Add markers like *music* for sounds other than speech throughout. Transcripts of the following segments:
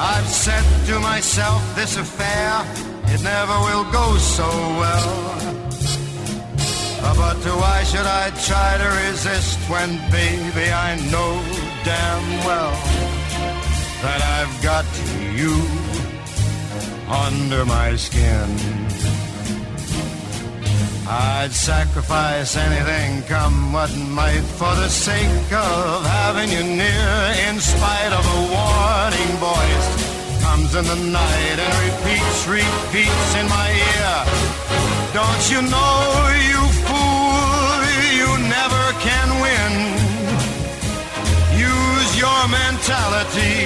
I've said to myself, this affair, it never will go so well. But why should I try to resist when, baby, I know damn well that I've got you under my skin? I'd sacrifice anything, come what might, for the sake of having you near. In spite of a warning voice, comes in the night and repeats, repeats in my ear. Don't you know, you fool, you never can win. Use your mentality,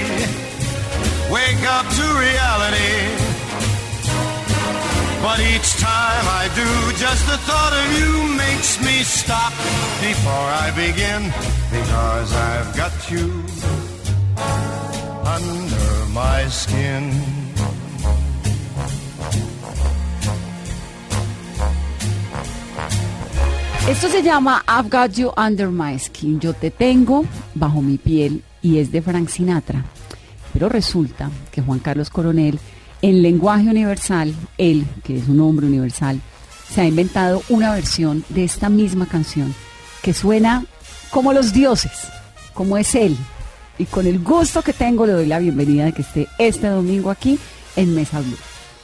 wake up to reality. But each time I do, just the thought of you makes me stop before I begin. Because I've got you under my skin. Esto se llama I've Got You Under My Skin. Yo te tengo bajo mi piel y es de Frank Sinatra. Pero resulta que Juan Carlos Coronel en lenguaje universal, él, que es un hombre universal, se ha inventado una versión de esta misma canción que suena como los dioses, como es él. Y con el gusto que tengo le doy la bienvenida de que esté este domingo aquí en Mesa Blue.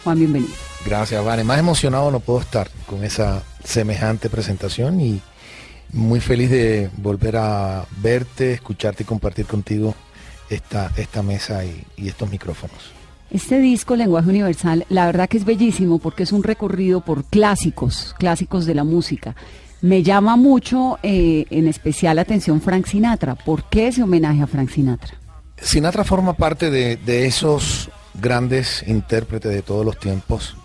Juan, bienvenido. Gracias, Vane. Más emocionado no puedo estar con esa semejante presentación y muy feliz de volver a verte, escucharte y compartir contigo esta, mesa y estos micrófonos. Este disco, Lenguaje Universal, la verdad que es bellísimo porque es un recorrido por clásicos, clásicos de la música. Me llama mucho, eh, en especial atención, Frank Sinatra. ¿Por qué ese homenaje a Frank Sinatra? Sinatra forma parte de, de esos grandes intérpretes de todos los tiempos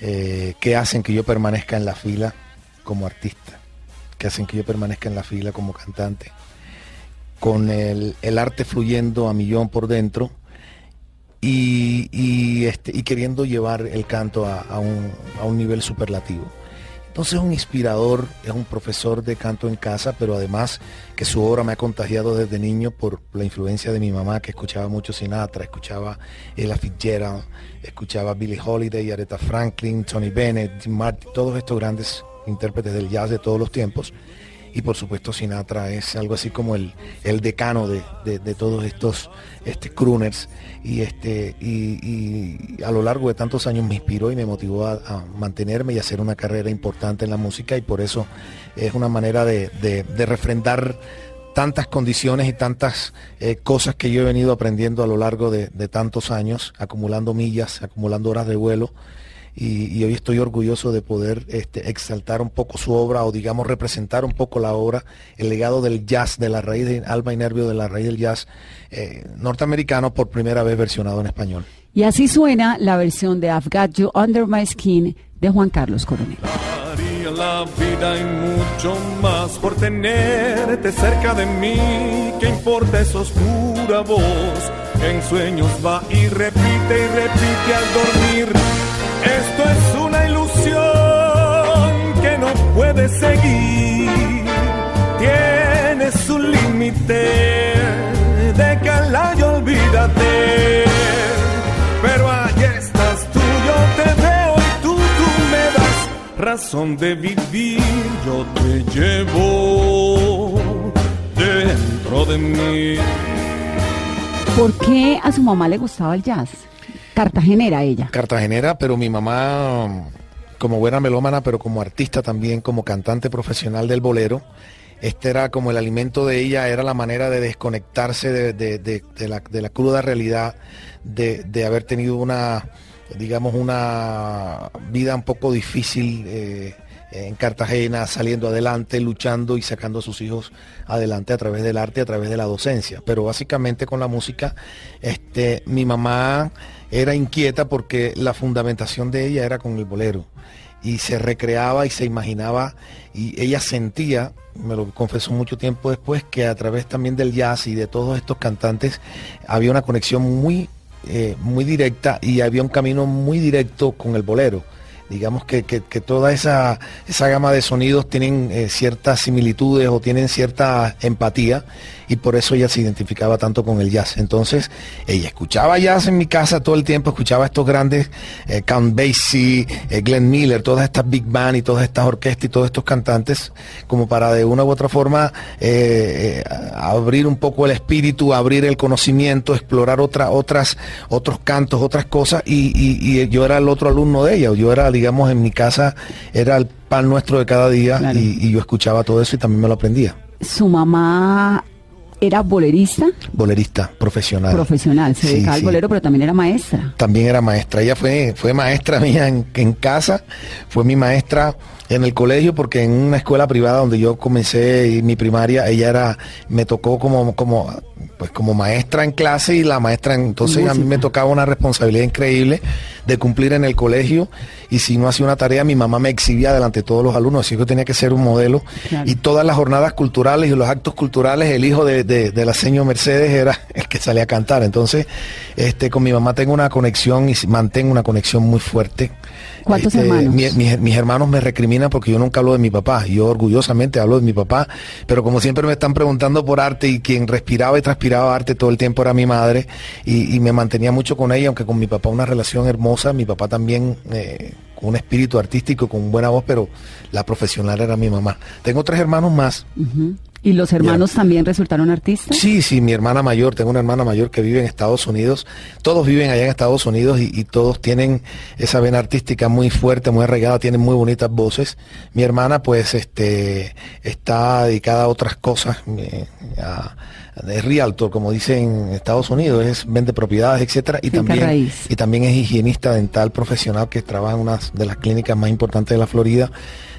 eh, que hacen que yo permanezca en la fila como artista, que hacen que yo permanezca en la fila como cantante, con el, el arte fluyendo a millón por dentro y, este, y queriendo llevar el canto a, un, a, un, nivel superlativo. Entonces es un inspirador, es un profesor de canto en casa, pero además que su obra me ha contagiado desde niño por la influencia de mi mamá, que escuchaba mucho Sinatra, escuchaba Ella Fitzgerald, escuchaba Billie Holiday, Aretha Franklin, Tony Bennett, todos estos grandes intérpretes del jazz de todos los tiempos y por supuesto Sinatra es algo así como el, el decano de, de, todos estos este, crooners. Y, este, y, a lo largo de tantos años me inspiró y me motivó a, mantenerme y hacer una carrera importante en la música. Y por eso es una manera de, de refrendar tantas condiciones y tantas eh, cosas que yo he venido aprendiendo a lo largo de tantos años, acumulando millas, acumulando horas de vuelo y, y, hoy estoy orgulloso de poder este, exaltar un poco su obra o digamos representar un poco la obra, el legado del jazz, de la raíz de alma y nervio de la raíz del jazz eh, norteamericano por primera vez versionado en español. Y así suena la versión de I've Got You Under My Skin de Juan Carlos Coronel. La vida y mucho más por tenerte cerca de mí. ¿Qué importa esa oscura voz? En sueños va y repite y repite al dormir. Esto es una ilusión que no puede seguir. Tiene su límite. Déjala y olvídate. Pero ahí estás tú, yo te veo y tú, tú me das razón de vivir. Yo te llevo dentro de mí. ¿Por qué a su mamá le gustaba el jazz? Cartagenera ella. Cartagenera, pero mi mamá, como buena melómana, pero como artista también, como cantante profesional del bolero, este era como el alimento de ella, era la manera de desconectarse de, la, cruda realidad de, de haber tenido una, digamos, una vida un poco difícil eh, en Cartagena, saliendo adelante, luchando y sacando a sus hijos adelante a través del arte, a través de la docencia. Pero básicamente con la música, este, mi mamá era inquieta porque la fundamentación de ella era con el bolero y se recreaba y se imaginaba y ella sentía, me lo confesó mucho tiempo después, que a través también del jazz y de todos estos cantantes había una conexión muy, eh, muy directa y había un camino muy directo con el bolero. Digamos que, que- toda esa, esa gama de sonidos tienen eh, ciertas similitudes o tienen cierta empatía y por eso ella se identificaba tanto con el jazz. Entonces, ella escuchaba jazz en mi casa todo el tiempo, escuchaba estos grandes, eh, Count Basie, eh, Glenn Miller, todas estas big band y todas estas orquestas y todos estos cantantes, como para de una u otra forma eh, eh, abrir un poco el espíritu, abrir el conocimiento, explorar otra, otras, otros cantos, otras cosas, y, y- y yo era el otro alumno de ella, yo era, digamos, en mi casa, era el pan nuestro de cada día, Claro. y, y yo escuchaba todo eso y también me lo aprendía. Su mamá era bolerista Bolerista, profesional. profesional, se Sí, dedicaba al sí. bolero, pero también era maestra. también era maestra. Ella fue, fue maestra *laughs* mía en, en casa, fue mi maestra en el colegio, porque en una escuela privada donde yo comencé mi primaria, ella era, me tocó como, como, pues como maestra en clase y la maestra, en- entonces a mí me tocaba una responsabilidad increíble de cumplir en el colegio y si no hacía una tarea mi mamá me exhibía delante de todos los alumnos, así que yo tenía que ser un modelo Claro. y todas las jornadas culturales y los actos culturales, el hijo de, de- de la señora Mercedes era *laughs* el que salía a cantar. Entonces, este, con mi mamá tengo una conexión y mantengo una conexión muy fuerte. ¿Cuántos Este, hermanos? mi- mis, mis hermanos me recriminan porque yo nunca hablo de mi papá. Yo orgullosamente hablo de mi papá, pero como siempre me están preguntando por arte y quien respiraba y transpiraba arte todo el tiempo era mi madre y, me mantenía mucho con ella, aunque con mi papá una relación hermosa. Mi papá también eh, un espíritu artístico, con buena voz, pero la profesional era mi mamá. Tengo tres hermanos más. ¿Y los hermanos también resultaron artistas? Sí, sí, mi hermana mayor, tengo una hermana mayor que vive en Estados Unidos, todos viven allá en Estados Unidos y, y todos tienen esa vena artística muy fuerte, muy arraigada, tienen muy bonitas voces. Mi hermana pues este está dedicada a otras cosas, eh, a, de realtor, como dicen en Estados Unidos, es vende propiedades, etcétera, y Finca también raíz. y también es higienista dental profesional que trabaja en una de las clínicas más importantes de la Florida.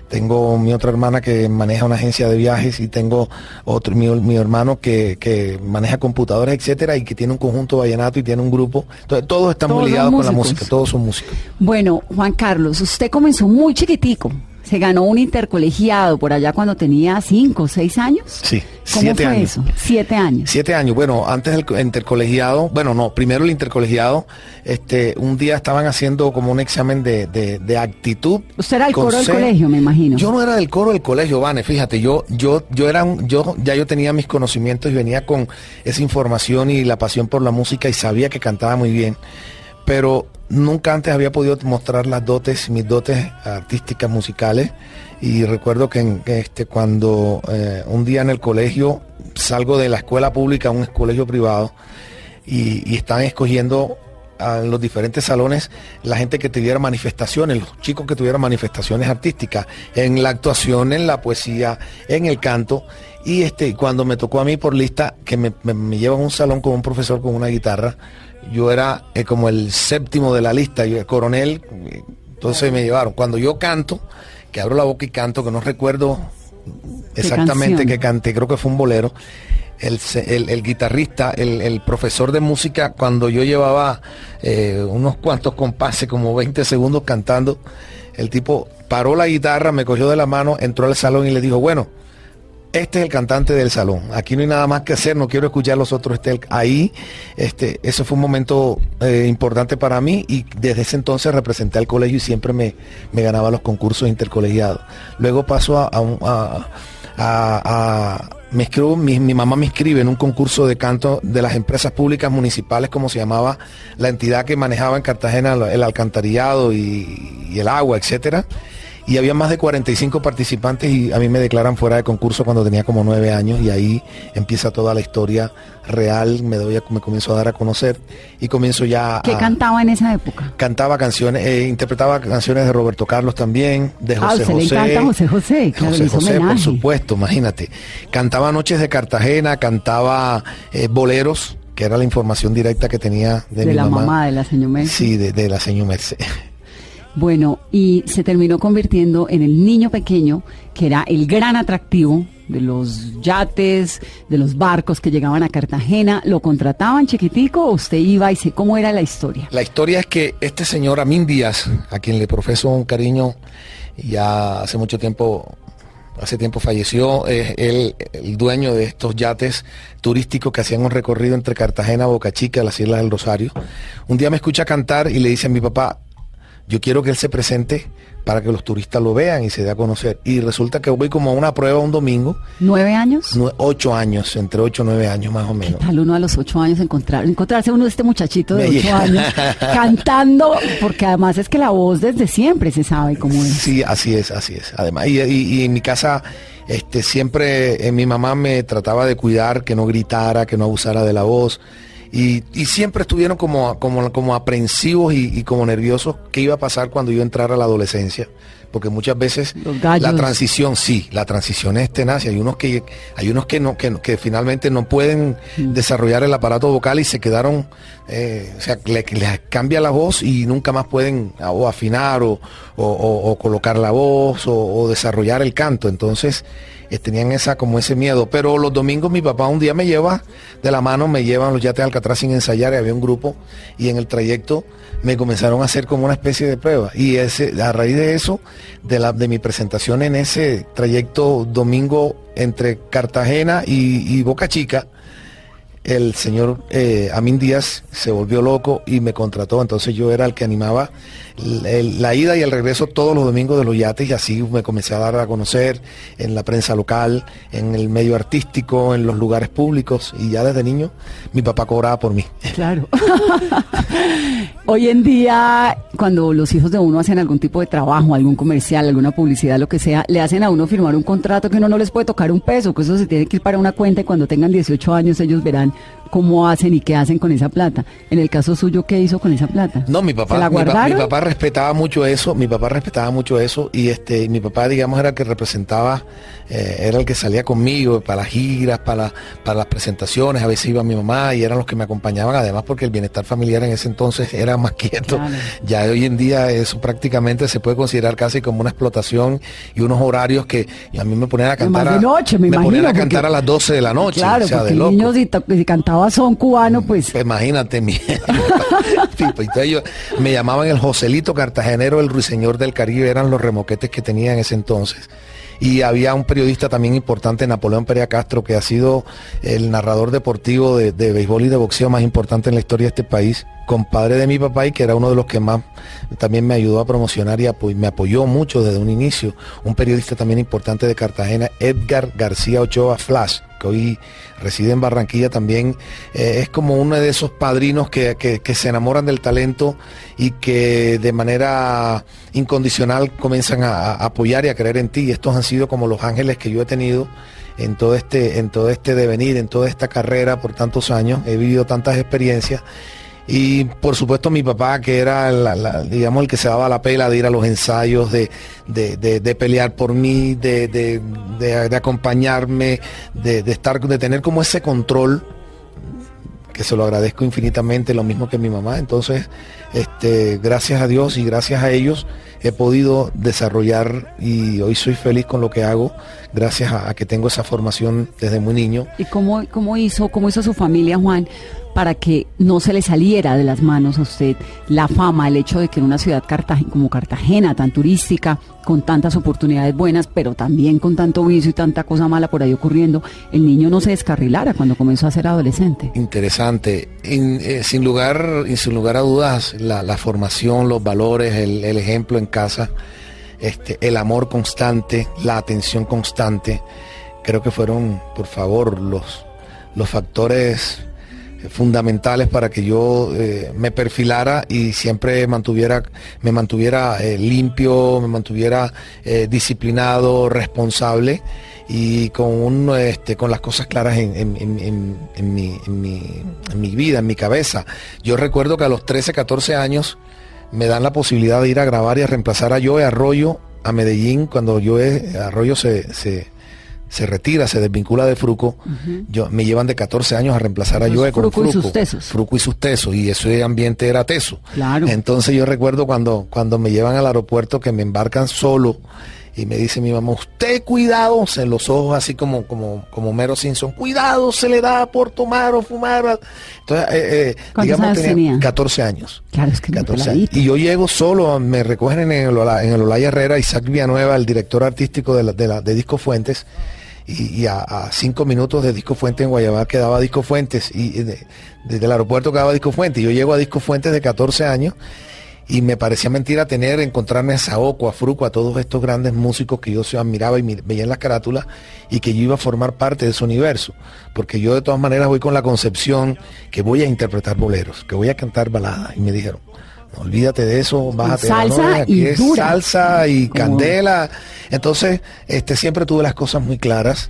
Tengo mi otra hermana que maneja una agencia de viajes y tengo otro, mi, mi hermano que, que maneja computadoras, etcétera, y que tiene un conjunto vallenato y tiene un grupo. Entonces, todos están Todos muy ligados con la música, todos son músicos. Bueno, Juan Carlos, usted comenzó muy chiquitico. Se ganó un intercolegiado por allá cuando tenía cinco o seis años. Sí, ¿Cómo siete fue años. eso? Siete años. Siete años. Bueno, antes del co- intercolegiado, bueno, no, primero el intercolegiado, este, un día estaban haciendo como un examen de, de, de actitud. Usted era del coro del colegio, me imagino. Yo no era del coro del colegio, Vane, fíjate, yo, yo, yo era un, yo, ya yo tenía mis conocimientos y venía con esa información y la pasión por la música y sabía que cantaba muy bien, pero nunca antes había podido mostrar las dotes, mis dotes artísticas musicales. Y recuerdo que, en- este, cuando eh, un día en el colegio salgo de la escuela pública a un colegio privado y, estaban escogiendo a los diferentes salones la gente que tuviera manifestaciones, los chicos que tuvieran manifestaciones artísticas, en la actuación, en la poesía, en el canto. Y este, cuando me tocó a mí por lista, que me, me, me llevan a un salón con un profesor con una guitarra, yo era eh, como el séptimo de la lista, yo, el coronel, eh, entonces me llevaron. Cuando yo canto, que abro la boca y canto, que no recuerdo exactamente qué canté, creo que fue un bolero. El- el guitarrista, el, el profesor de música, cuando yo llevaba eh, unos cuantos compases, como 20 segundos cantando, El tipo paró la guitarra, me cogió de la mano, entró al salón y le dijo, bueno, este es el cantante del salón. Aquí no hay nada más que hacer, no quiero escuchar los otros. Ahí, este, eso fue un momento eh, importante para mí y desde ese entonces representé al colegio y siempre me, me ganaba los concursos intercolegiados. Luego paso a- a- a- me escribo- mi, mi mamá me inscribe en un concurso de canto de las empresas públicas municipales, como se llamaba la entidad que manejaba en Cartagena el alcantarillado y, y el agua, etcétera y había más de 45 participantes y a mí me declaran fuera de concurso cuando tenía como nueve años y ahí empieza toda la historia real, me doy a- me comienzo a dar a conocer y comienzo ya ¿Qué a cantaba en esa época? cantaba canciones, eh, interpretaba canciones de Roberto Carlos también, de Ah, José le José. encanta José José, claro, José José, por supuesto, imagínate. Cantaba Noches de Cartagena, cantaba eh, boleros, que era la información directa que tenía de, De, mi la mamá. mamá de la señora Mercedes. Sí, de, de la señora Merced. Bueno, y se terminó convirtiendo en el niño pequeño, que era el gran atractivo de los yates, de los barcos que llegaban a Cartagena. ¿Lo contrataban chiquitico o usted iba y sé cómo era la historia? La historia es que este señor Amin Díaz, a quien le profeso un cariño, ya hace mucho tiempo, hace tiempo falleció, es él el dueño de estos yates turísticos que hacían un recorrido entre Cartagena, Boca Chica, las Islas del Rosario. Un día me escucha cantar y le dice a mi papá, yo quiero que él se presente para que los turistas lo vean y se dé a conocer. Y resulta que voy como a una prueba un domingo, ¿Nueve años? ocho años, entre ocho y nueve años más o ¿Qué menos. tal uno a los ocho años encontrar, encontrarse uno de este muchachito de Me ocho *laughs* años cantando? Porque además es que la voz desde siempre se sabe cómo es. Sí, así es, así es. Además, y, y- y en mi casa, este, siempre eh, mi mamá me trataba de cuidar, que no gritara, que no abusara de la voz. Y, y siempre estuvieron como, como, como aprensivos y, y como nerviosos qué iba a pasar cuando yo entrara a la adolescencia. Porque muchas veces la transición, sí, la transición es tenaz. y Hay unos que, hay unos que no, que, que finalmente no pueden Mm. desarrollar el aparato vocal y se quedaron, eh, o sea, le- les cambia la voz y nunca más pueden ah, o afinar o, o- o- o colocar la voz o, desarrollar el canto. Entonces, tenían esa como ese miedo. Pero los domingos mi papá un día me lleva de la mano, me llevan los yates de Alcatraz sin ensayar, y había un grupo y en el trayecto me comenzaron a hacer como una especie de prueba. Y ese, a raíz de eso, de, la, de mi presentación en ese trayecto domingo entre Cartagena y, y Boca Chica, el señor eh, Amin Díaz se volvió loco y me contrató. Entonces yo era el que animaba la ida y el regreso todos los domingos de los yates y así me comencé a dar a conocer en la prensa local, en el medio artístico, en los lugares públicos y ya desde niño mi papá cobraba por mí. *laughs* Claro. *laughs* Hoy en día, cuando los hijos de uno hacen algún tipo de trabajo, algún comercial, alguna publicidad, lo que sea, le hacen a uno firmar un contrato que uno no les puede tocar un peso, que eso se tiene que ir para una cuenta y cuando tengan 18 años ellos verán cómo hacen y qué hacen con esa plata. En el caso suyo, ¿qué hizo con esa plata? No, mi ¿Se papá, la mi, pa- mi guardaron? papá respetaba mucho eso, mi papá respetaba mucho eso y este, mi papá, digamos, era el que representaba, eh, era el que salía conmigo para las giras, para, para las presentaciones, a veces iba mi mamá y eran los que me acompañaban, además porque el bienestar familiar en ese entonces *laughs* era más quieto. Claro. Ya hoy en día eso prácticamente se puede considerar casi como una explotación y unos horarios que a mí me ponían a cantar de noche, me ponían imagino, a cantar porque- a las 12 de la noche, Claro, o sea, porque de el loco. niño si, to- si cantaba son cubano, pues Pues imagínate, mi *laughs* *laughs* entonces yo- me llamaban el Joselito Cartagenero, el ruiseñor del Caribe, eran los remoquetes que tenía en ese entonces. Y había un periodista también importante, Napoleón Perea Castro, que ha sido el narrador deportivo de, de béisbol y de boxeo más importante en la historia de este país, compadre de mi papá y que era uno de los que más también me ayudó a promocionar y me apoyó mucho desde un inicio. Un periodista también importante de Cartagena, Edgar García Ochoa Flash, que hoy reside en Barranquilla también, eh, es como uno de esos padrinos que, que- se enamoran del talento y que de manera incondicional comienzan a, a apoyar y a creer en ti. Y estos han sido como los ángeles que yo he tenido en todo este, en todo este devenir, en toda esta carrera por tantos años. He vivido tantas experiencias. Y por supuesto mi papá, que era, digamos, el que se daba la pela de ir a los ensayos, de, de- de- pelear por mí, de, acompañarme, de, de estar, de tener como ese control, que se lo agradezco infinitamente, lo mismo que mi mamá. Entonces, este, gracias a Dios y gracias a ellos he podido desarrollar y hoy soy feliz con lo que hago, gracias a, a que tengo esa formación desde muy niño. ¿Y cómo, cómo hizo, cómo hizo su familia, Juan, para que no se le saliera de las manos a usted la fama, el hecho de que en una ciudad como Cartagena, tan turística, con tantas oportunidades buenas, pero también con tanto vicio y tanta cosa mala por ahí ocurriendo, el niño no se descarrilara cuando comenzó a ser adolescente? Interesante. In- eh, sin, lugar, sin lugar a dudas, la, formación, los valores, el, ejemplo en casa, este, el amor constante, la atención constante, creo que fueron, por favor, los, los factores fundamentales para que yo eh, me perfilara y siempre mantuviera, me mantuviera eh, limpio, me mantuviera eh, disciplinado, responsable y con un, este, con las cosas claras en, en- en- mi, mi- en mi vida, en mi cabeza. Yo recuerdo que a los 13, 14 años me dan la posibilidad de ir a grabar y a reemplazar a Joe Arroyo a Medellín cuando Joe Arroyo se, se, se retira, se desvincula de Fruco. yo, me llevan de 14 años a reemplazar a Joe con Fruco y sus tesos. Fruco y sus tesos. Y ese ambiente era teso. Claro. Entonces yo recuerdo cuando, cuando me llevan al aeropuerto que me embarcan solo y me dice mi mamá, usted cuidado, en los ojos así como, como, como Mero Simpson, cuidado se le da por tomar o fumar. Entonces, eh, eh, ¿Cuántos años tenía? 14 años. Claro, es que muy 14 años. peladito. Y yo llego solo, me recogen en el, en el Olaya Herrera, Isaac Villanueva, el director artístico de, la- de, la- de Disco Fuentes, y, a, cinco minutos de Disco Fuentes en Guayabal quedaba Disco Fuentes, y, y de- desde el aeropuerto quedaba Disco Fuentes. Yo llego a Disco Fuentes de 14 años, y me parecía mentira tener, encontrarme a Saoko, a Fruco, a todos estos grandes músicos que yo admiraba y veía en las carátulas y que yo iba a formar parte de su universo. Porque yo de todas maneras voy con la concepción que voy a interpretar boleros, que voy a cantar baladas. Y me dijeron, olvídate de eso, bájate. de la Salsa nube, aquí y es dura. salsa y Como- candela. Entonces, este, siempre tuve las cosas muy claras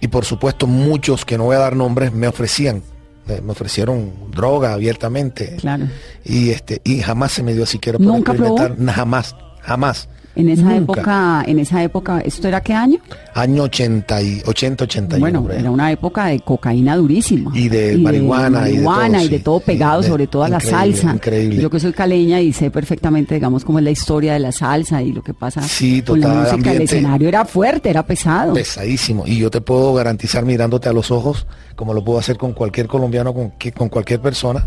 y por supuesto muchos, que no voy a dar nombres, me ofrecían. Me ofrecieron droga abiertamente. Claro. Y este, y jamás se me dio siquiera por ¿Nunca probó? experimentar. Na- Jamás, jamás. En esa Nunca. época, en esa época, ¿esto era qué año? Año 80, y, 80 81. Bueno, ahí. era una época de cocaína durísima. Y de marihuana y de todo, y de sí. todo pegado, de- sobre todo a la salsa. increíble. Yo que soy caleña y sé perfectamente, digamos, cómo es la historia de la salsa y lo que pasa Sí, con la total, música. El ambiente- escenario era fuerte, era pesado. pesadísimo. Y yo te puedo garantizar mirándote a los ojos, como lo puedo hacer con cualquier colombiano, con, con cualquier persona,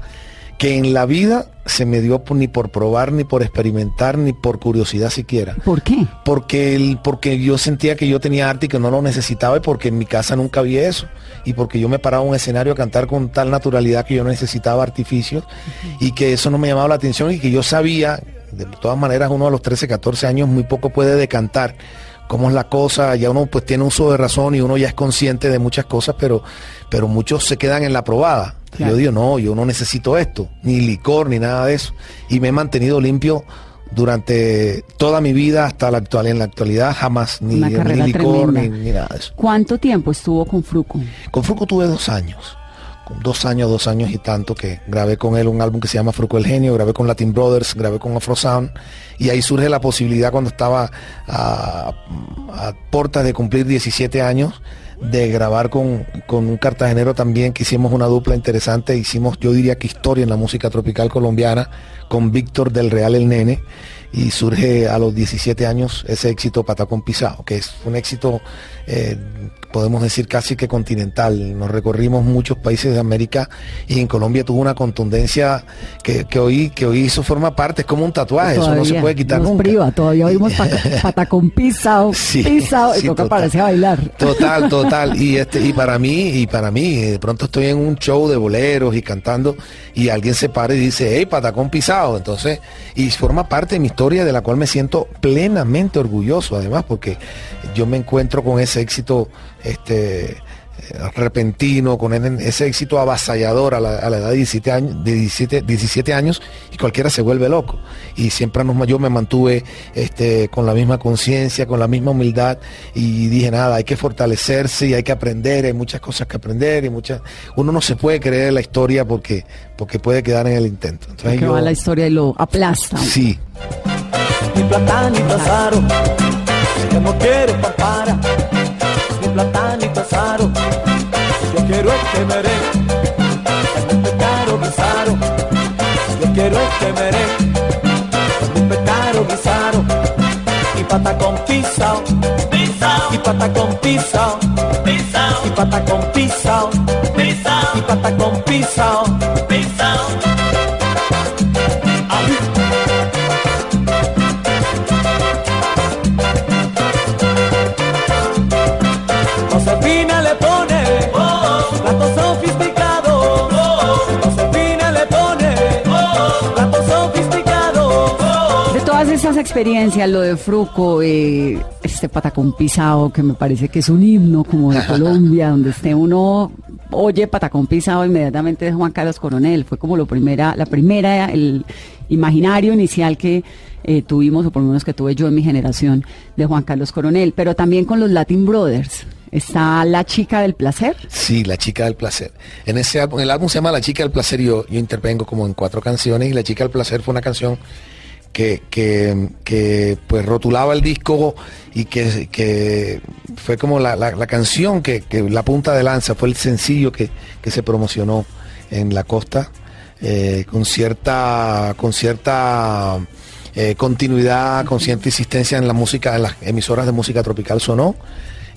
que en la vida se me dio por- ni por probar, ni por experimentar, ni por curiosidad siquiera. ¿Por qué? Porque, el, porque yo sentía que yo tenía arte y que no lo necesitaba y porque en mi casa nunca había eso. Y porque yo me paraba un escenario a cantar con tal naturalidad que yo no necesitaba artificios y que eso no me llamaba la atención y que yo sabía, de todas maneras uno a los 13, 14 años muy poco puede decantar cómo es la cosa, ya uno pues tiene uso de razón y uno ya es consciente de muchas cosas, pero, pero muchos se quedan en la probada. Claro. Yo digo, no, yo no necesito esto, ni licor, ni nada de eso. Y me he mantenido limpio durante toda mi vida hasta la actual. En la actualidad jamás, ni, licor, ni, ni nada de eso. ¿Cuánto tiempo estuvo con Fruco? Con Fruco tuve dos años. Dos años, dos años y tanto que grabé con él un álbum que se llama Fruco el Genio, grabé con Latin Brothers, grabé con Afro Sound y ahí surge la posibilidad cuando estaba a, a puertas de cumplir 17 años de grabar con, con un cartagenero también que hicimos una dupla interesante, hicimos yo diría que historia en la música tropical colombiana con Víctor del Real el Nene y surge a los 17 años ese éxito Patacón Pisado, que es un éxito, eh, podemos decir casi que continental. Nos recorrimos muchos países de América y en Colombia tuvo una contundencia que, que hoy que hoy eso forma parte, es como un tatuaje, eso no se puede quitar nos nunca. priva, todavía oímos pata- *laughs* patacón pisado, *laughs* Sí, pisado, y sí, toca pararse a bailar. Total, *laughs* total. Y este, y para mí, y para mí, de pronto estoy en un show de boleros y cantando, y alguien se para y dice, hey, patacón pisado. Entonces, y forma parte de mi historia de la cual me siento plenamente orgulloso, además, porque yo me encuentro con ese éxito, este repentino, con ese éxito avasallador a la, a la edad de 17 años, de 17, 17 años y cualquiera se vuelve loco. Y siempre nos- yo me mantuve este, con la misma conciencia, con la misma humildad y dije nada, hay que fortalecerse y hay que aprender, hay muchas cosas que aprender y muchas, uno no se puede creer la historia porque, porque puede quedar en el intento. Entonces Que yo- va la historia y lo aplasta. sí, Mi platanito azaro, yo no quiero papara. Mi platanito azaro, yo quiero es que meré. Es mi pecado guisaro, yo quiero es que meré. Es mi pecado guisaro, y pata con pisao, y pata con pisao, y pata con pisao, y patacón pisao, pisao. Esas experiencias, lo de Fruco, eh, este patacón pisado, que me parece que es un himno como de Colombia, donde esté uno oye patacón pisado inmediatamente de Juan Carlos Coronel. Fue como lo primera, la primera, el imaginario inicial que eh, tuvimos, o por lo menos que tuve yo en mi generación, de Juan Carlos Coronel. Pero también con los Latin Brothers. Está La Chica del Placer. Sí, La Chica del Placer. En ese álbum, el álbum se llama La Chica del Placer yo, yo intervengo como en cuatro canciones y La Chica del Placer fue una canción que, que, pues rotulaba el disco y que, que fue como la, la- canción que, la punta de lanza, fue el sencillo que, que se promocionó en la costa eh, con cierta, con cierta eh, continuidad, con cierta insistencia en la música, en las emisoras de música tropical sonó.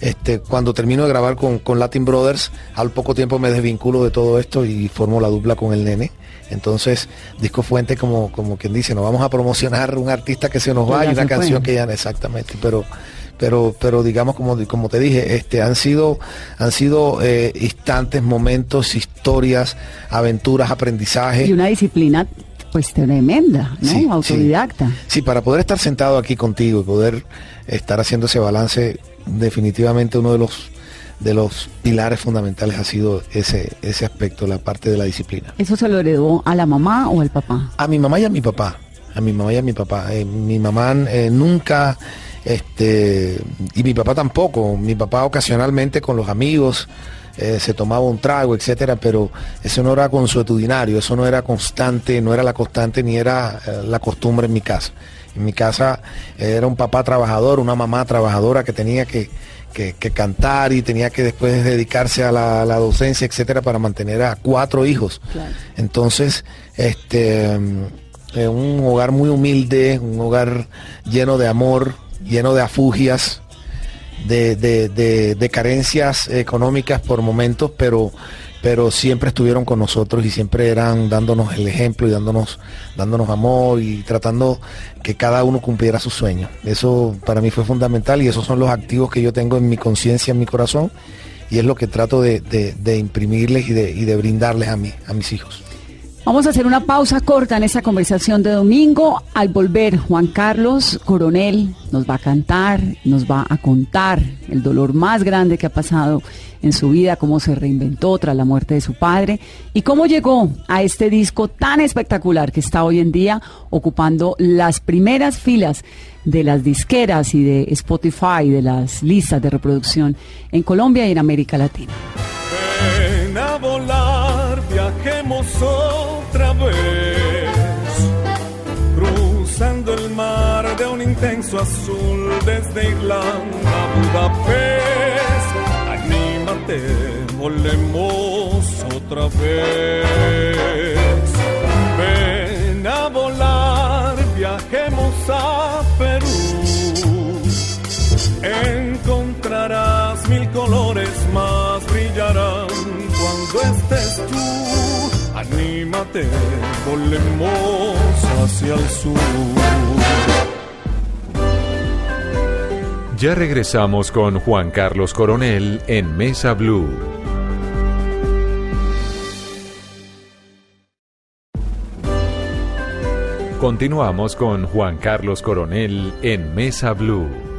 Este, cuando termino de grabar con, con Latin Brothers, al poco tiempo me desvinculo de todo esto y formo la dupla con el nene. Entonces, Disco Fuente, como, como quien dice, nos vamos a promocionar un artista que se nos va y una fue. canción que ya exactamente, pero pero pero digamos como, como te dije, este han sido han sido eh, instantes, momentos, historias, aventuras, aprendizaje. Y una disciplina, pues tremenda, ¿no? Sí, sí. Autodidacta. Sí, para poder estar sentado aquí contigo y poder estar haciendo ese balance, definitivamente uno de los de los pilares fundamentales ha sido ese ese aspecto, la parte de la disciplina. ¿Eso se lo heredó a la mamá o al papá? A mi mamá y a mi papá. A mi mamá y a mi papá. Eh, mi mamá eh, nunca, este, y mi papá tampoco. Mi papá ocasionalmente con los amigos eh, se tomaba un trago, etcétera, pero eso no era consuetudinario, eso no era constante, no era la constante ni era la costumbre en mi casa. En mi casa eh, era un papá trabajador, una mamá trabajadora que tenía que, que- que cantar y tenía que después dedicarse a la, docencia, etcétera, para mantener a cuatro hijos. Claro. Entonces, este, mm, eh, un hogar muy humilde, un hogar lleno de amor, lleno de afugias, de, de- de- de carencias económicas por momentos, pero, pero siempre estuvieron con nosotros y siempre eran dándonos el ejemplo y dándonos, dándonos amor y tratando que cada uno cumpliera sus sueños. Eso para mí fue fundamental y esos son los activos que yo tengo en mi conciencia, en mi corazón, y es lo que trato de, de- imprimirles y de, y de brindarles a mí, a mis hijos. Vamos a hacer una pausa corta en esta conversación de domingo. Al volver, Juan Carlos Coronel nos va a cantar, nos va a contar el dolor más grande que ha pasado en su vida, cómo se reinventó tras la muerte de su padre y cómo llegó a este disco tan espectacular que está hoy en día ocupando las primeras filas de las disqueras y de Spotify, de las listas de reproducción en Colombia y en América Latina. Ven a volar, viajemos otra vez, cruzando el mar de un intenso azul desde Irlanda a Budapest. Anímate, volemos otra vez. Ven a volar, viajemos a Perú. Encontrarás mil colores más brillarán cuando estés. Volemos hacia el sur. Ya regresamos con Juan Carlos Coronel en Mesa Blue. Continuamos con Juan Carlos Coronel en Mesa Blue.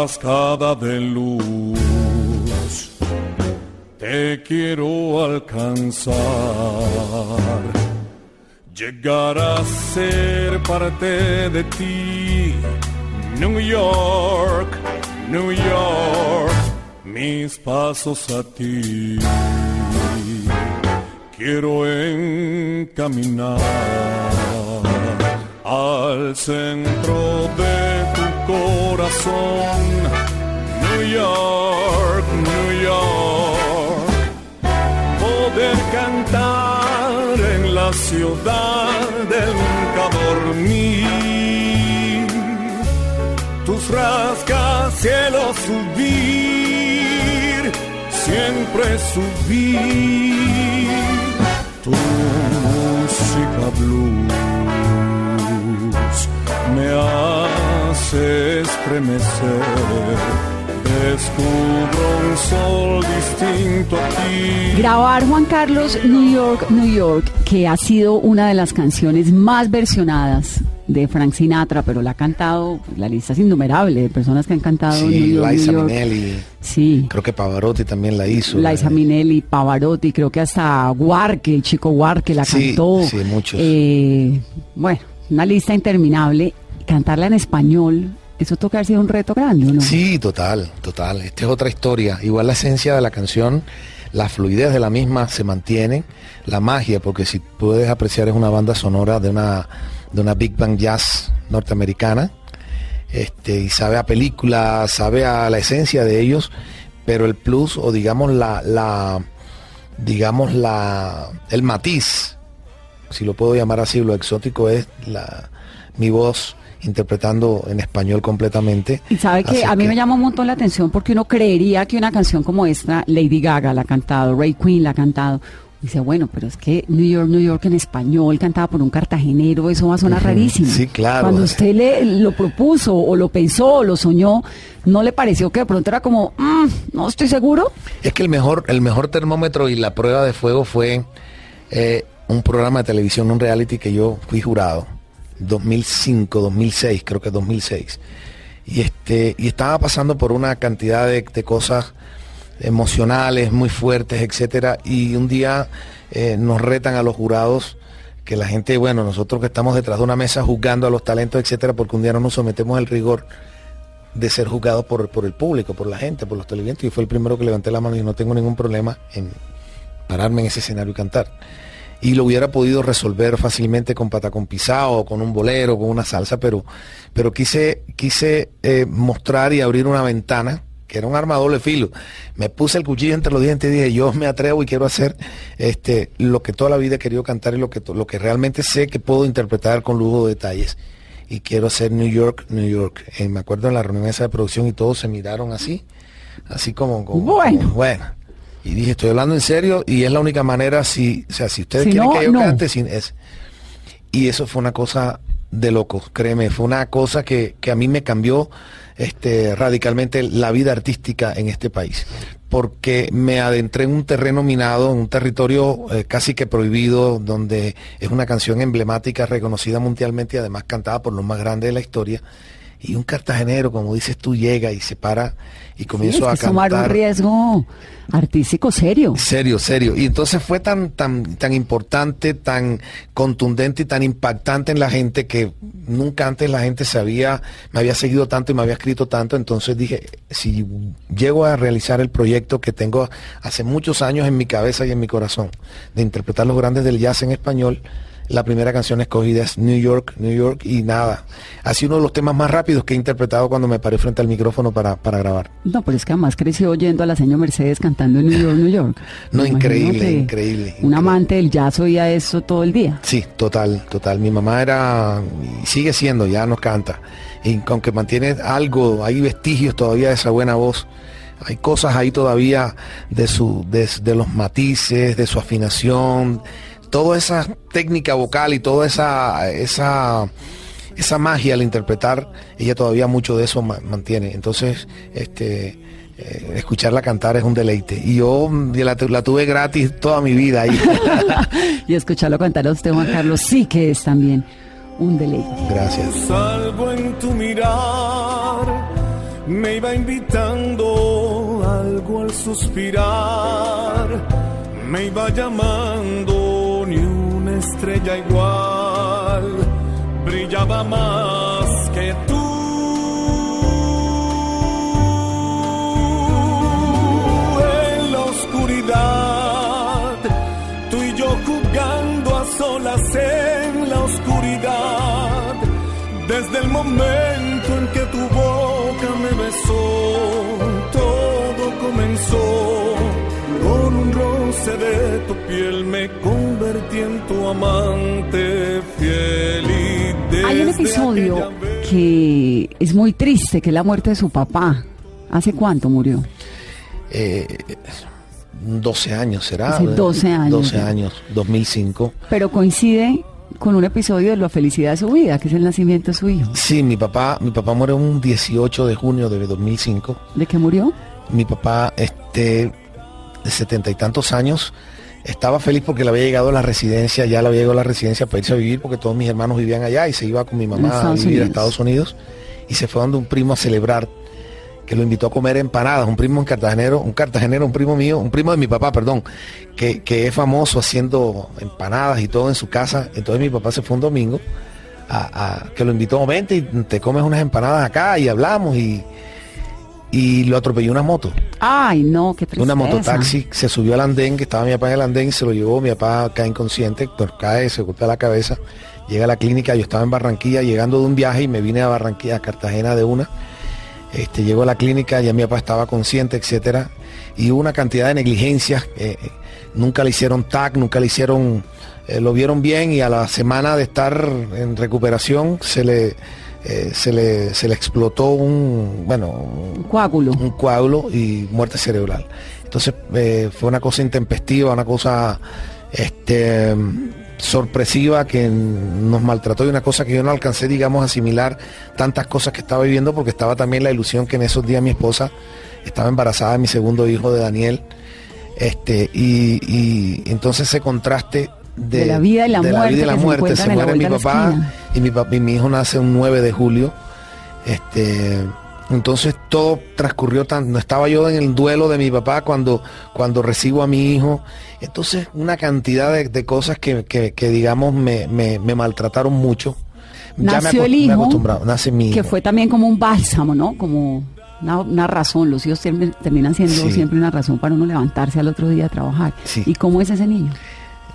Cascada de luz. Te quiero alcanzar, llegar a ser parte de ti. New York, New York, mis pasos a ti. Quiero encaminar al centro corazón. New York, New York. Poder cantar en la ciudad del nunca dormir. Tus rascacielos subir, siempre subir. Tu música blues me hace estremecer. Descubro un sol distinto aquí. Grabar Juan Carlos New York, New York, que ha sido una de las canciones más versionadas de Frank Sinatra, pero la ha cantado, la lista es innumerable de personas que han cantado New Sí, York, Liza New York. Minnelli. Sí. Creo que Pavarotti también la hizo. Liza Eh, Minnelli, Pavarotti, creo que hasta Huarque, el chico Huarque la Sí, cantó. sí, muchos. Eh, bueno, una lista interminable. Cantarla en español, eso toca haber un reto grande, ¿o no? Sí, total, total. Esta es otra historia. Igual la esencia de la canción, la fluidez de la misma se mantiene, la magia, porque si puedes apreciar es una banda sonora de una, de una big band jazz norteamericana, este, y sabe a película, sabe a la esencia de ellos, pero el plus, o digamos la, la digamos la, el matiz, si lo puedo llamar así, lo exótico es la, mi voz interpretando en español completamente. Y sabe que Así a mí me llama un montón la atención porque uno creería que una canción como esta, Lady Gaga la ha cantado, Ray Queen la ha cantado. Dice, bueno, pero es que New York, New York en español, cantada por un cartagenero, eso va a sonar Ujú, rarísimo. sí, claro. Cuando usted le, lo propuso o lo pensó o lo soñó, ¿no le pareció que de pronto era como, "Mm, no estoy seguro? Es que el mejor, el mejor termómetro y la prueba de fuego fue eh, un programa de televisión, un reality que yo fui jurado, 2005, 2006, creo que 2006. Y, este, y estaba pasando por una cantidad de, cosas emocionales muy fuertes, etcétera. Y un día eh, nos retan a los jurados que la gente, bueno, nosotros que estamos detrás de una mesa juzgando a los talentos, etcétera, porque un día no nos sometemos al rigor de ser juzgados por, por el público, por la gente, por los televidentes. Y fue el primero que levanté la mano y no tengo ningún problema en pararme en ese escenario y cantar. Y lo hubiera podido resolver fácilmente con patacón pisado, con un bolero, con una salsa, pero, pero quise, quise eh, mostrar y abrir una ventana que era un arma doble filo. Me puse el cuchillo entre los dientes y dije, yo me atrevo y quiero hacer este, lo que toda la vida he querido cantar y lo que, lo que realmente sé que puedo interpretar con lujo de detalles. Y quiero hacer New York, New York. Eh, me acuerdo en la reunión esa de producción y todos se miraron así, así como, como- Bueno. como, bueno. Y dije, estoy hablando en serio y es la única manera, si, o sea, si ustedes Si quieren no, que yo no. cante, sin es. Y eso fue una cosa de locos, créeme, fue una cosa que, que a mí me cambió este, radicalmente la vida artística en este país. Porque me adentré en un terreno minado, en un territorio eh, casi que prohibido, donde es una canción emblemática, reconocida mundialmente y además cantada por los más grandes de la historia. Y un cartagenero, como dices tú, llega y se para y comienzo Sí, es a que tomar un riesgo artístico serio. Serio, serio. Y entonces fue tan, tan, tan importante, tan contundente y tan impactante en la gente que nunca antes la gente sabía, me había seguido tanto y me había escrito tanto. Entonces dije, si llego a realizar el proyecto que tengo hace muchos años en mi cabeza y en mi corazón, de interpretar los grandes del jazz en español, la primera canción escogida es New York, New York y nada. Ha sido uno de los temas más rápidos que he interpretado cuando me paré frente al micrófono para, para grabar. No, pero es que además creció oyendo a la señora Mercedes cantando en New York, New York. *laughs* No, Me increíble, increíble, Un increíble. amante del jazz oía eso todo el día. Sí, total, total. Mi mamá era, y sigue siendo, ya nos canta. Y aunque mantiene algo, hay vestigios todavía de esa buena voz. Hay cosas ahí todavía de, su, de, de los matices, de su afinación, toda esa técnica vocal y toda esa, esa, esa magia al interpretar, ella todavía mucho de eso ma- mantiene. Entonces, este, eh, escucharla cantar es un deleite. Y yo mm, la, la tuve gratis toda mi vida ahí. *laughs* Y escucharlo cantar a usted, Juan Carlos, sí que es también un deleite. Gracias. Salvo en tu mirar, me iba invitando algo al suspirar, me iba llamando ni una estrella igual, brillaba más que tú. En la oscuridad, tú y yo jugando a solas en la oscuridad, desde el momento en que tu boca me empezó, todo comenzó. Roce de tu piel me convertí en tu amante fiel y Hay un desde episodio vez- que es muy triste, que es la muerte de su papá. ¿Hace cuánto murió? Eh, 12 años será. Hace 12 años. 12 años, 2005. Pero coincide con un episodio de la felicidad de su vida, que es el nacimiento de su hijo. Sí, mi papá, mi papá muere un 18 de junio de 2005. ¿De qué murió? Mi papá, este, de setenta y tantos años, estaba feliz porque le había llegado a la residencia, ya le había llegado a la residencia para irse a vivir porque todos mis hermanos vivían allá y se iba con mi mamá a vivir a. Estados Unidos y se fue donde un primo a celebrar que lo invitó a comer empanadas, un primo en cartagenero, un cartagenero, un primo mío, un primo de mi papá, perdón, que, que es famoso haciendo empanadas y todo en su casa. Entonces mi papá se fue un domingo a, a- que lo invitó, vente y te comes unas empanadas acá y hablamos y, y lo atropelló una moto. Ay, no, qué tristeza. Una mototaxi se subió al andén, que estaba mi papá en el andén, se lo llevó, mi papá cae inconsciente, pues cae, se golpea la cabeza, llega a la clínica, yo estaba en Barranquilla llegando de un viaje y me vine a Barranquilla, a Cartagena de una. Este, llegó a la clínica, ya mi papá estaba consciente, etcétera, y hubo una cantidad de negligencias, eh, eh, nunca le hicieron TAC, nunca le hicieron, eh, lo vieron bien y a la semana de estar en recuperación se le, eh, se le, se le explotó un, bueno, Un coágulo. un coágulo y muerte cerebral. Entonces eh, fue una cosa intempestiva, una cosa este, sorpresiva que nos maltrató y una cosa que yo no alcancé, digamos, a asimilar tantas cosas que estaba viviendo porque estaba también la ilusión que en esos días mi esposa estaba embarazada de mi segundo hijo de Daniel. Este, y, y entonces ese contraste de, De la vida y la de muerte vida y la que se muerte. Se la muere mi la papá y mi, pap- y mi hijo nace un 9 de julio. Este, entonces todo transcurrió tan, no estaba yo en el duelo de mi papá cuando, cuando recibo a mi hijo. Entonces una cantidad de, de cosas que, que- que, digamos me, me- me maltrataron mucho. Ya me Nació el me he hijo, acostumbrado, nace mi que hijo. fue también como un bálsamo, ¿no? Como una, una razón. Los hijos siempre- terminan siendo Sí. siempre una razón para uno levantarse al otro día a trabajar. Sí. ¿Y cómo es ese niño?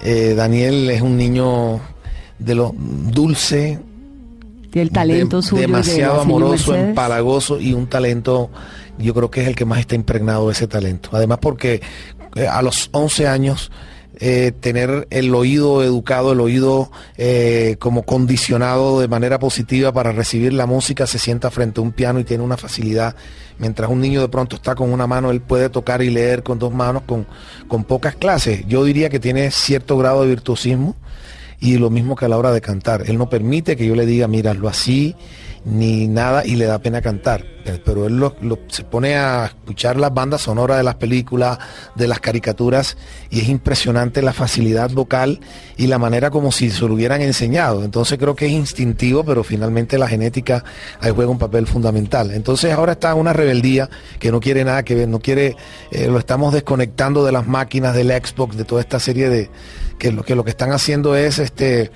Eh, Daniel es un niño de lo dulce, Tiene el talento de- suyo. de demasiado amoroso, empalagoso y un talento, yo creo que es el que más está impregnado de ese talento. Además porque eh, a los 11 años eh, tener el oído educado, el oído eh, como condicionado de manera positiva para recibir la música, se sienta frente a un piano y tiene una facilidad. Mientras un niño de pronto está con una mano, él puede tocar y leer con dos manos, con, con pocas clases. Yo diría que tiene cierto grado de virtuosismo y lo mismo que a la hora de cantar. Él no permite que yo le diga, míralo así, ni nada, y le da pena cantar. Pero- Pero él lo- se pone a escuchar las bandas sonoras de las películas, de las caricaturas, y es impresionante la facilidad vocal y la manera como si se lo hubieran enseñado. Entonces creo que es instintivo, pero finalmente la genética ahí juega un papel fundamental. Entonces ahora está una rebeldía que no quiere nada que ver, no quiere, eh, lo estamos desconectando de las máquinas, del Xbox, de toda esta serie de, que lo que, lo que están haciendo es este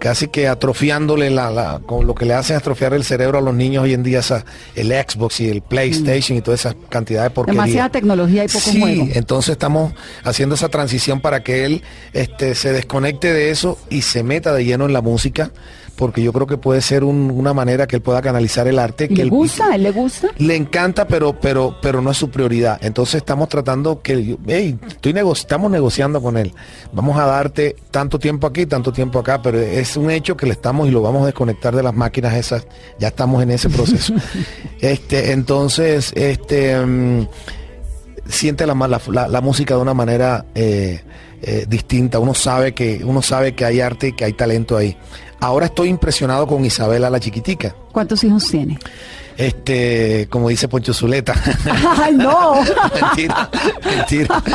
casi que atrofiándole la, la- con lo que le hacen atrofiar el cerebro a los niños hoy en día, esa, el Xbox y el PlayStation y toda esa cantidad de porquería. Demasiada tecnología y poco sí, juego. entonces estamos haciendo esa transición para que él este, se desconecte de eso y se meta de lleno en la música, porque yo creo que puede ser un- una manera que él pueda canalizar el arte. ¿Y que le él- gusta? ¿A él le gusta? le encanta, pero, pero, pero no es su prioridad. Entonces estamos tratando que, hey, estoy nego- estamos negociando con él. Vamos a darte tanto tiempo aquí, tanto tiempo acá, pero es un hecho que le estamos y lo vamos a desconectar de las máquinas esas. Ya estamos en ese proceso. *laughs* este, entonces, este, mm, siente la música de una manera eh, eh, distinta. Uno sabe que, uno sabe que hay arte y que hay talento ahí. Ahora estoy impresionado con Isabela la chiquitica. ¿Cuántos hijos tiene? Este, como dice Poncho Zuleta. *laughs* ¡Ay, no! *laughs* mentira, mentira. *laughs*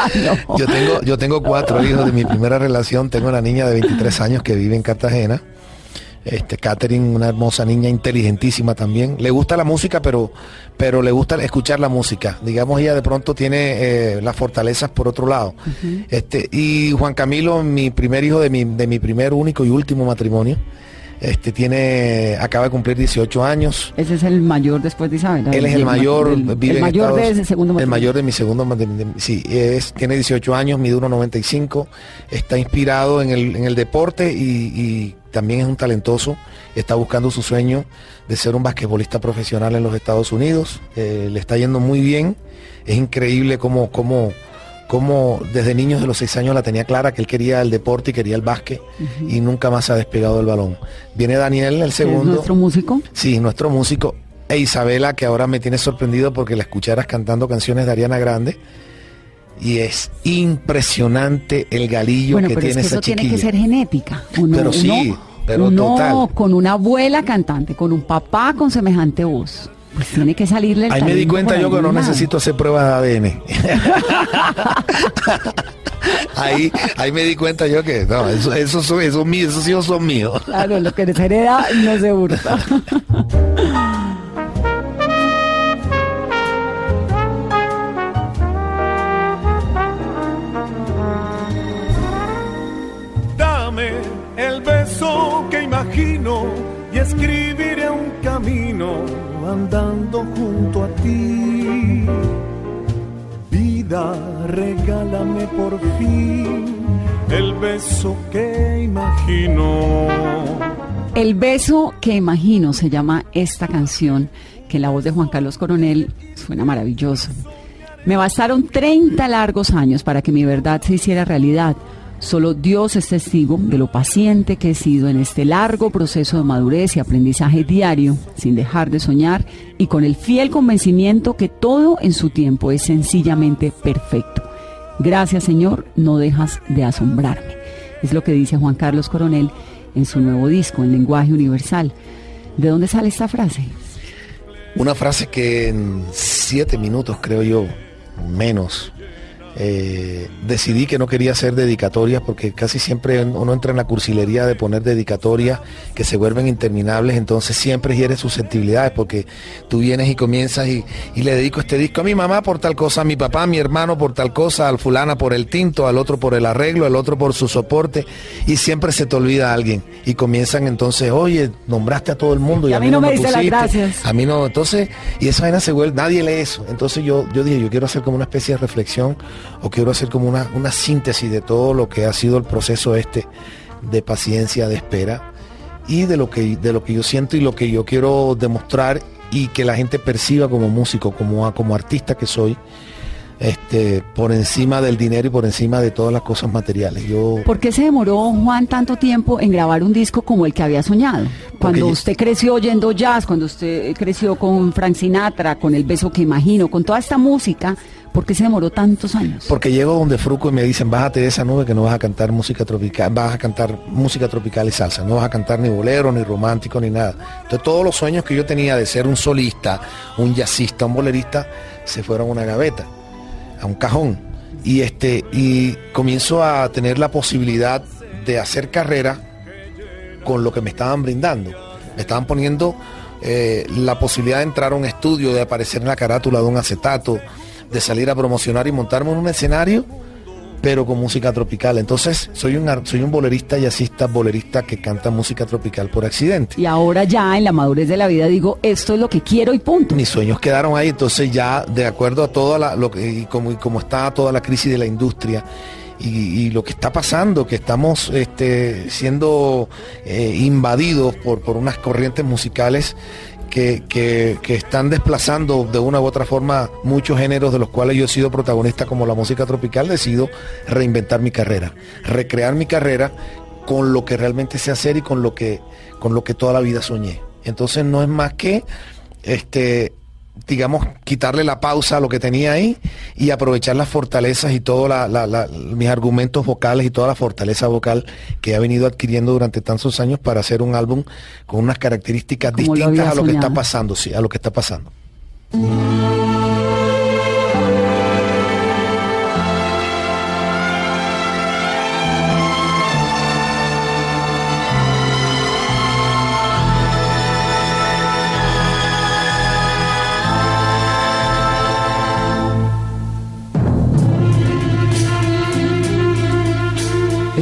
No. Yo tengo, yo tengo cuatro hijos de mi primera relación. Tengo una niña de 23 años que vive en Cartagena. Este, Catherine, una hermosa niña, inteligentísima también. Le gusta la música, pero, pero le gusta escuchar la música. Digamos, ella de pronto tiene eh, las fortalezas por otro lado. este, y Juan Camilo, mi primer hijo de mi, de mi primer, único y último matrimonio. Este tiene, acaba de cumplir 18 años. Ese es el mayor después de Isabel. Él es el mayor, el, vive el en mayor de Estados- ese segundo El matrimonio. mayor de mi segundo matrimonio. Sí, es, tiene 18 años, mide 1.95, está inspirado en el, en el deporte y, y también es un talentoso. Está buscando su sueño de ser un basquetbolista profesional en los Estados Unidos. Eh, le está yendo muy bien. Es increíble cómo, cómo, cómo desde niños de los 6 años la tenía clara que él quería el deporte y quería el básquet y nunca más se ha despegado del balón. Viene Daniel, el que es segundo. nuestro músico. Sí, nuestro músico. E Isabela, que ahora me tiene sorprendido porque la escucharas cantando canciones de Ariana Grande. Y es impresionante el galillo Bueno, que pero es tiene que esa eso tiene que ser genética. Uno, Pero sí, uno- pero uno total. con una abuela cantante, con un papá con semejante voz. Pues tiene que salirle el Ahí me di cuenta yo que no lado. necesito hacer pruebas de ADN. *laughs* ahí, ahí me di cuenta yo que no, eso, eso, son- esos, hijos son míos. Claro, lo que se hereda no se hurta. *laughs* Dame el beso que imagino y escribiré un camino andando junto a ti. Vida, regálame por fin el beso que imagino. El beso que imagino se llama esta canción, que la voz de Juan Carlos Coronel suena maravilloso. Me bastaron 30 largos años para que mi verdad se hiciera realidad. Solo Dios es testigo de lo paciente que he sido en este largo proceso de madurez y aprendizaje diario, sin dejar de soñar y con el fiel convencimiento que todo en su tiempo es sencillamente perfecto. Gracias Señor, no dejas de asombrarme. Es lo que dice Juan Carlos Coronel en su nuevo disco, en lenguaje universal. ¿De dónde sale esta frase? Una frase que en siete minutos, creo yo, menos, eh, decidí que no quería hacer dedicatorias porque casi siempre uno entra en la cursilería de poner dedicatorias que se vuelven interminables, entonces siempre hiere susceptibilidades porque tú vienes y comienzas y, y le dedico este disco a mi mamá por tal cosa, a mi papá, a mi hermano por tal cosa, al fulana por el tinto, al otro por el arreglo, al otro por su soporte y siempre se te olvida alguien y comienzan entonces, oye, nombraste a todo el mundo y a, mí no me, las pusiste, gracias. a mí no, entonces, y esa vaina se vuelve, nadie lee eso. Entonces yo, yo dije, yo quiero hacer como una especie de reflexión o quiero hacer como una, una síntesis de todo lo que ha sido el proceso este de paciencia, de espera y de lo que, de lo que yo siento y lo que yo quiero demostrar y que la gente perciba como músico, como, como artista que soy, este, por encima del dinero y por encima de todas las cosas materiales. Yo ¿Por qué se demoró Juan tanto tiempo en grabar un disco como el que había soñado? Cuando yo- usted creció oyendo jazz, cuando usted creció con Frank Sinatra, con El beso que imagino, con toda esta música, ¿por qué se demoró tantos años? Porque llego donde Fruco y me dicen, bájate de esa nube que no vas a cantar música tropical, vas a cantar música tropical y salsa, no vas a cantar ni bolero, ni romántico, ni nada. Entonces todos los sueños que yo tenía de ser un solista, un jazzista, un bolerista, se fueron a una gaveta, a un cajón. Y este, y comienzo a tener la posibilidad de hacer carrera con lo que me estaban brindando. Me estaban poniendo eh, la posibilidad de entrar a un estudio, de aparecer en la carátula de un acetato, de salir a promocionar y montarme en un escenario, pero con música tropical. Entonces, soy un, soy un bolerista, jazzista, bolerista que canta música tropical por accidente. Y ahora ya en la madurez de la vida digo, esto es lo que quiero y punto. Mis sueños quedaron ahí, entonces ya de acuerdo a toda la, lo que, y como, y como está toda la crisis de la industria y, y lo que está pasando, que estamos este, siendo eh, invadidos por, por unas corrientes musicales que, que- están desplazando de una u otra forma muchos géneros de los cuales yo he sido protagonista como la música tropical, decido reinventar mi carrera, recrear mi carrera con lo que realmente sé hacer y con lo que, con lo que toda la vida soñé. Entonces no es más que este digamos, quitarle la pausa a lo que tenía ahí y aprovechar las fortalezas y todos mis argumentos vocales y toda la fortaleza vocal que he venido adquiriendo durante tantos años para hacer un álbum con unas características Como distintas a lo que está pasando, sí, a lo que está pasando.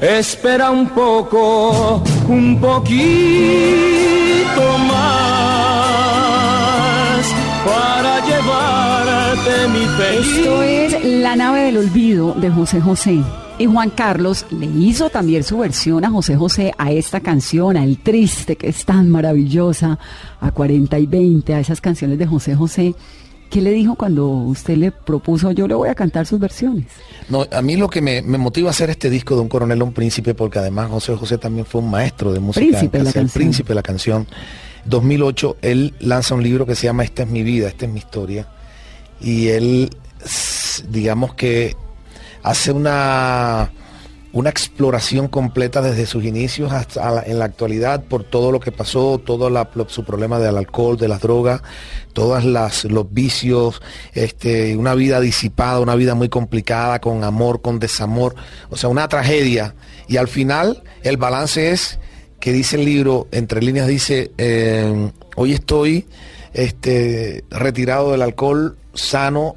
Espera un poco, un poquito más para llevarte mi feliz. Esto es La nave del olvido de José José. Y Juan Carlos le hizo también su versión a José José a esta canción, a El Triste, que es tan maravillosa, a 40 y 20, a esas canciones de José José. ¿Qué le dijo cuando usted le propuso yo le voy a cantar sus versiones? No, a mí lo que me, me motiva a hacer este disco de un coronel a un príncipe, porque además José José también fue un maestro de música, Príncipe de la canción. príncipe de la canción. 2008 él lanza un libro que se llama Esta es mi vida, esta es mi historia, y él, digamos que hace una una exploración completa desde sus inicios hasta la- en la actualidad por todo lo que pasó, todo la- su problema del alcohol, de las drogas, todas los vicios, este, una vida disipada, una vida muy complicada, con amor, con desamor, o sea, una tragedia. Y al final el balance es que dice el libro, entre líneas dice, eh, hoy estoy este, retirado del alcohol, sano,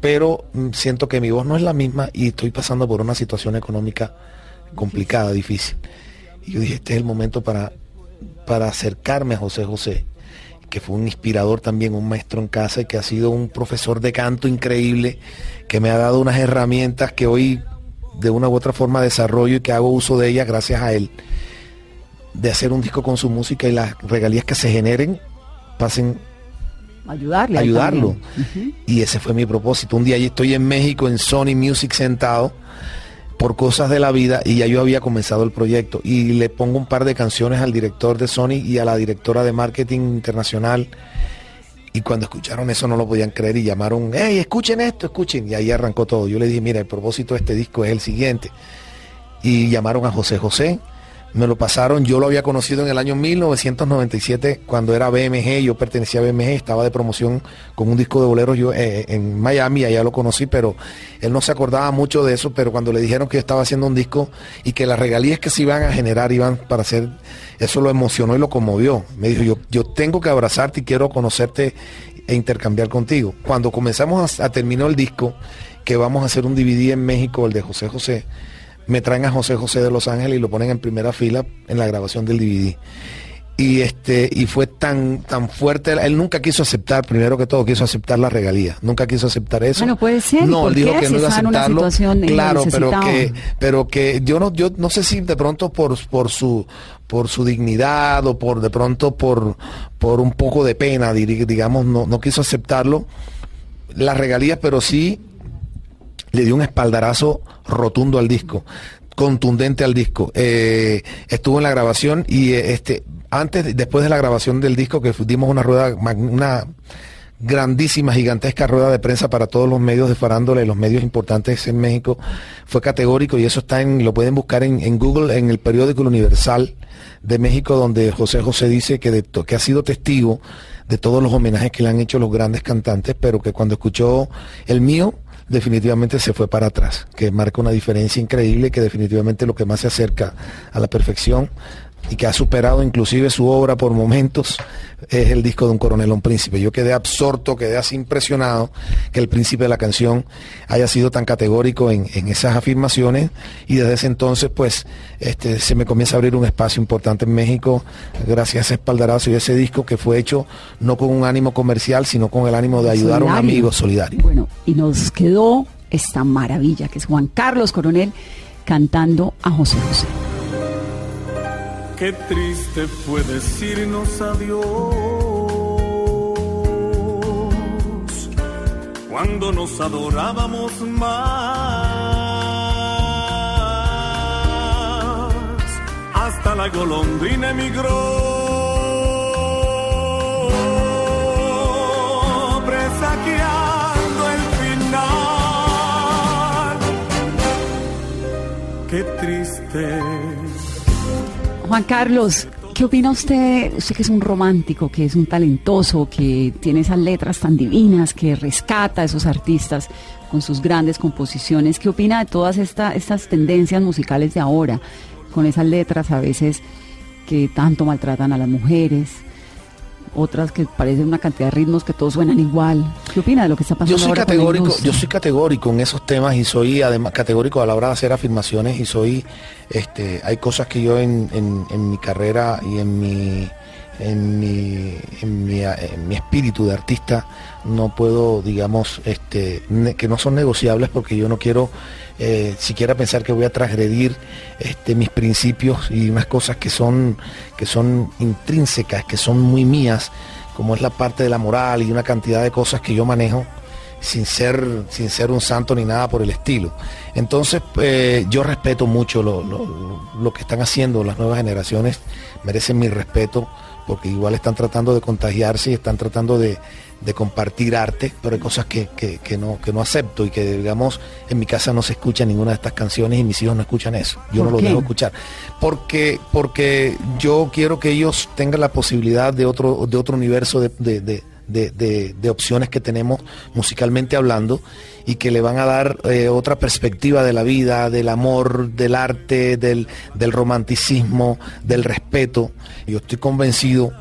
pero siento que mi voz no es la misma y estoy pasando por una situación económica complicada, difícil. Y yo dije, este es el momento para, para acercarme a José José, que fue un inspirador también, un maestro en casa y que ha sido un profesor de canto increíble, que me ha dado unas herramientas que hoy de una u otra forma desarrollo y que hago uso de ellas gracias a él, de hacer un disco con su música y las regalías que se generen pasen Ayudarle. ayudarlo. Y ese fue mi propósito. Un día yo estoy en México, en Sony Music sentado, por cosas de la vida, y ya yo había comenzado el proyecto. Y le pongo un par de canciones al director de Sony y a la directora de marketing internacional. Y cuando escucharon eso no lo podían creer y llamaron, hey, escuchen esto, escuchen. Y ahí arrancó todo. Yo le dije, mira, el propósito de este disco es el siguiente. Y llamaron a José José, me lo pasaron, yo lo había conocido en el año 1997 cuando era BMG, yo pertenecía a BMG, estaba de promoción con un disco de boleros yo eh, en Miami, allá lo conocí, pero él no se acordaba mucho de eso, pero cuando le dijeron que estaba haciendo un disco y que las regalías que se iban a generar iban para hacer, eso lo emocionó y lo conmovió. Me dijo, yo, yo tengo que abrazarte y quiero conocerte e intercambiar contigo. Cuando comenzamos a, a terminar el disco, que vamos a hacer un DVD en México, el de José José, me traen a José José de Los Ángeles y lo ponen en primera fila en la grabación del DVD. Y este, y fue tan, tan fuerte, él nunca quiso aceptar, primero que todo, quiso aceptar la regalía, nunca quiso aceptar eso. Bueno, puede ser, ¿y No, por él dijo qué? que no iba a aceptarlo. eh, claro, pero que, pero que yo no, yo no sé si de pronto por, por su, por su dignidad o por de pronto por, por un poco de pena, digamos, no, no quiso aceptarlo las regalías, pero sí le dio un espaldarazo rotundo al disco, contundente al disco. Eh, estuvo en la grabación y eh, este antes, después de la grabación del disco, que dimos una rueda, una grandísima, gigantesca rueda de prensa para todos los medios de farándula y los medios importantes en México, fue categórico y eso está en, lo pueden buscar en, Google, en el periódico Universal de México, donde José José dice que, de que ha sido testigo de todos los homenajes que le han hecho los grandes cantantes, pero que cuando escuchó el mío, definitivamente se fue para atrás, que marca una diferencia increíble, que definitivamente lo que más se acerca a la perfección y que ha superado inclusive su obra por momentos es el disco de un coronel a un príncipe. Yo quedé absorto, quedé así impresionado que el príncipe de la canción haya sido tan categórico en, en esas afirmaciones y desde ese entonces pues este, se me comienza a abrir un espacio importante en México gracias a ese espaldarazo y ese disco que fue hecho no con un ánimo comercial sino con el ánimo de ayudar a un amigo solidario. Bueno, y nos quedó esta maravilla que es Juan Carlos Coronel cantando a José José. Qué triste fue decirnos adiós cuando nos adorábamos más. Hasta la golondrina emigró, el final. Qué triste Juan Carlos, ¿qué opina usted? Usted que es un romántico, que es un talentoso, que tiene esas letras tan divinas, que rescata a esos artistas con sus grandes composiciones. ¿Qué opina de todas esta, estas tendencias musicales de ahora, con esas letras a veces que tanto maltratan a las mujeres? Otras que parecen una cantidad de ritmos que todos suenan igual. ¿Qué opina de lo que está pasando Yo soy ahora con la categórico, yo soy categórico en esos temas y soy además categórico a la hora de hacer afirmaciones y soy, este, hay cosas que yo en, en- en mi carrera y en mi, en mi, en mi, en mi espíritu de artista no puedo, digamos, este, que no son negociables porque yo no quiero eh, siquiera pensar que voy a transgredir este, mis principios y unas cosas que son, que son intrínsecas, que son muy mías, como es la parte de la moral y una cantidad de cosas que yo manejo sin ser, sin ser un santo ni nada por el estilo. Entonces, eh, yo respeto mucho lo, lo- lo que están haciendo las nuevas generaciones, merecen mi respeto porque igual están tratando de contagiarse y están tratando de, de compartir arte, pero hay cosas que, que- que no, que no acepto y que, digamos, en mi casa no se escucha ninguna de estas canciones y mis hijos no escuchan eso. Yo ¿Por no lo dejo escuchar. Porque, porque yo quiero que ellos tengan la posibilidad de otro, de otro universo de, de- de- de- de- de opciones que tenemos musicalmente hablando y que le van a dar eh, otra perspectiva de la vida, del amor, del arte, del, del romanticismo, del respeto. Yo estoy convencido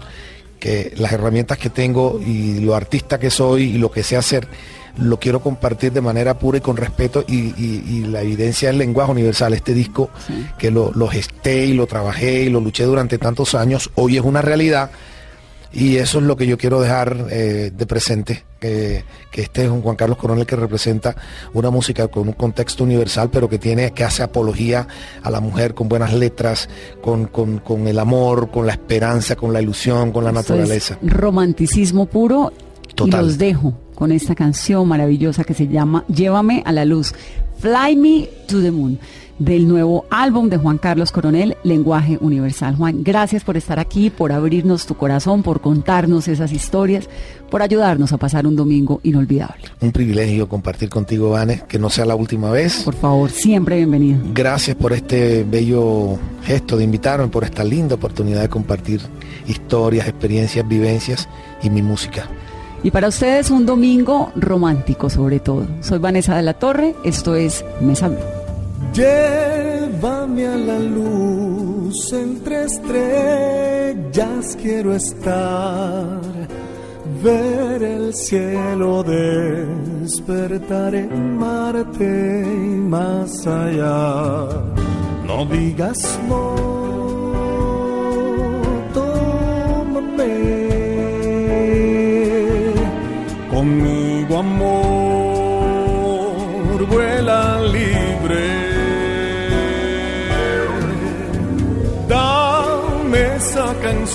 que las herramientas que tengo y lo artista que soy y lo que sé hacer, lo quiero compartir de manera pura y con respeto y, y- y la evidencia del lenguaje universal. Este disco que lo, lo gesté y lo trabajé y lo luché durante tantos años, hoy es una realidad y eso es lo que yo quiero dejar eh, de presente, que, que este es un Juan Carlos Coronel que representa una música con un contexto universal, pero que tiene, que hace apología a la mujer con buenas letras, con, con- con el amor, con la esperanza, con la ilusión, con la es naturaleza. romanticismo puro. Total. Y los dejo con esta canción maravillosa que se llama Llévame a la luz. Fly Me to the Moon. Del nuevo álbum de Juan Carlos Coronel, Lenguaje Universal. Juan, gracias por estar aquí, por abrirnos tu corazón, por contarnos esas historias, por ayudarnos a pasar un domingo inolvidable. Un privilegio compartir contigo, Vanes, que no sea la última vez. Por favor, siempre bienvenido. Gracias por este bello gesto de invitarme, por esta linda oportunidad de compartir historias, experiencias, vivencias y mi música. Y para ustedes un domingo romántico sobre todo. Soy Vanessa de la Torre, esto es Mesa Blue. Llévame a la luz entre estrellas quiero estar, ver el cielo despertar en Marte y más allá. No digas no, tómame. Conmigo amor,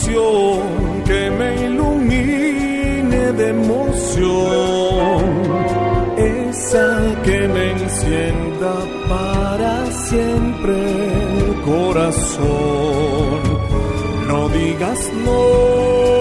que me ilumine de emoción, esa que me encienda para siempre el corazón. No digas no.